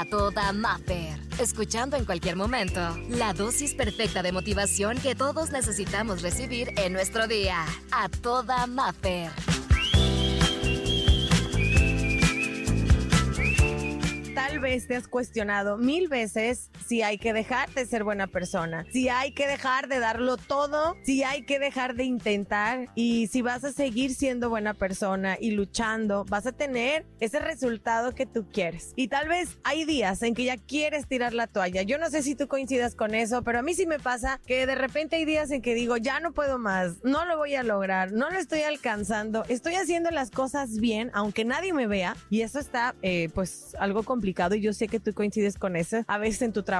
a toda Maffer. Escuchando en cualquier momento la dosis perfecta de motivación que todos necesitamos recibir en nuestro día. A toda Maffer. Tal vez te has cuestionado mil veces si hay que dejar de ser buena persona, si hay que dejar de darlo todo, si hay que dejar de intentar y si vas a seguir siendo buena persona y luchando, vas a tener ese resultado que tú quieres. Y tal vez hay días en que ya quieres tirar la toalla. Yo no sé si tú coincidas con eso, pero a mí sí me pasa que de repente hay días en que digo, ya no puedo más, no lo voy a lograr, no lo estoy alcanzando, estoy haciendo las cosas bien, aunque nadie me vea, y eso está eh, pues algo complicado y yo sé que tú coincides con eso. A veces en tu trabajo,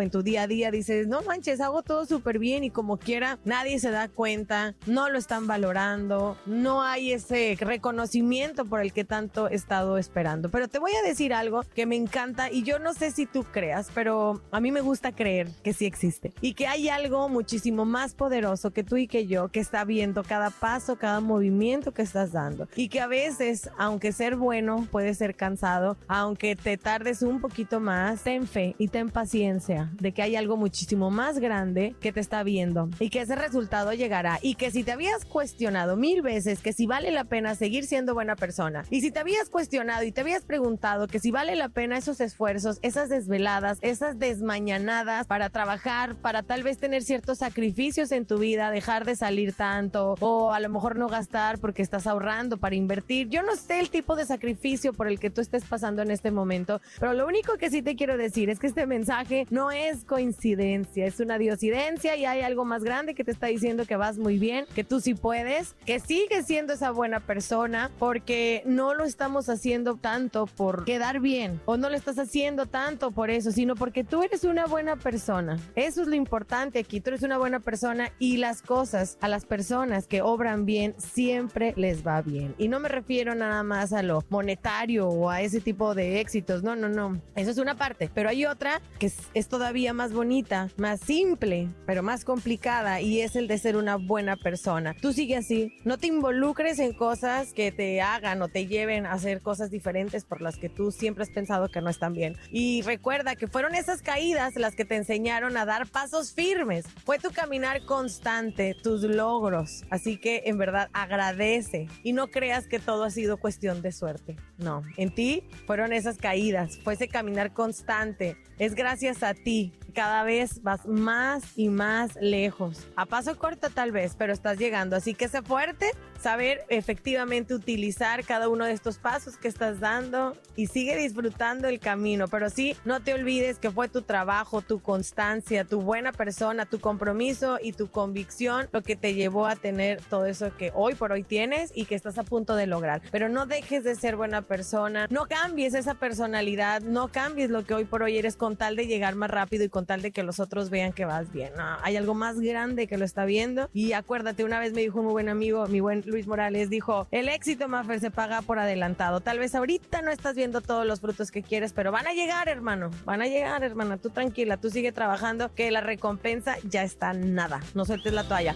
en tu día a día dices, no manches, hago todo súper bien y como quiera, nadie se da cuenta, no lo están valorando, no hay ese reconocimiento por el que tanto he estado esperando. Pero te voy a decir algo que me encanta y yo no sé si tú creas, pero a mí me gusta creer que sí existe y que hay algo muchísimo más poderoso que tú y que yo que está viendo cada paso, cada movimiento que estás dando y que a veces, aunque ser bueno puede ser cansado, aunque te tardes un poquito más, ten fe y ten paciencia de que hay algo muchísimo más grande que te está viendo y que ese resultado llegará y que si te habías cuestionado mil veces que si vale la pena seguir siendo buena persona y si te habías cuestionado y te habías preguntado que si vale la pena esos esfuerzos, esas desveladas, esas desmañanadas para trabajar, para tal vez tener ciertos sacrificios en tu vida, dejar de salir tanto o a lo mejor no gastar porque estás ahorrando para invertir. Yo no sé el tipo de sacrificio por el que tú estés pasando en este momento, pero lo único que sí te quiero decir es que este mensaje no es coincidencia, es una diosidencia y hay algo más grande que te está diciendo que vas muy bien, que tú sí puedes, que sigues siendo esa buena persona, porque no lo estamos haciendo tanto por quedar bien o no lo estás haciendo tanto por eso, sino porque tú eres una buena persona. Eso es lo importante aquí, tú eres una buena persona y las cosas a las personas que obran bien siempre les va bien. Y no me refiero nada más a lo monetario o a ese tipo de éxitos, no, no, no. Eso es una parte. Pero hay otra que es, todavía más bonita, más simple, pero más complicada y es el de ser una buena persona. Tú sigue así. No te involucres en cosas que te hagan o te lleven a hacer cosas diferentes por las que tú siempre has pensado que no están bien. Y recuerda que fueron esas caídas las que te enseñaron a dar pasos firmes. Fue tu caminar constante, tus logros. Así que en verdad agradece y no creas que todo ha sido cuestión de suerte. No, en ti fueron esas caídas fue ese caminar constante. Es gracias a ti. Cada vez vas más y más lejos. A paso corto tal vez, pero estás llegando. Así que sé fuerte, saber efectivamente utilizar cada uno de estos pasos que estás dando y sigue disfrutando el camino. Pero sí, no te olvides que fue tu trabajo, tu constancia, tu buena persona, tu compromiso y tu convicción lo que te llevó a tener todo eso que hoy por hoy tienes y que estás a punto de lograr. Pero no dejes de ser buena persona, no cambies esa personalidad, no cambies lo que hoy por hoy eres con tal de llegar más rápido y con de que los otros vean que vas bien. hay algo más grande que lo está viendo y acuérdate, una vez me dijo un muy buen amigo, mi buen Luis Morales dijo, el éxito, Maffer, se paga por adelantado. Tal vez ahorita no estás viendo todos los frutos que quieres, pero van a llegar, hermano. Van a llegar, hermana. Tú tranquila, tú sigue trabajando, que la recompensa ya está nada. No sueltes la toalla.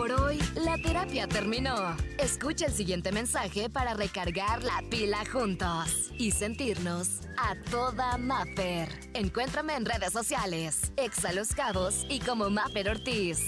Por hoy, la terapia terminó. Escucha el siguiente mensaje para recargar la pila juntos y sentirnos a toda Maffer. Encuéntrame en redes sociales, Exa Los Cabos y como Maffer Ortiz.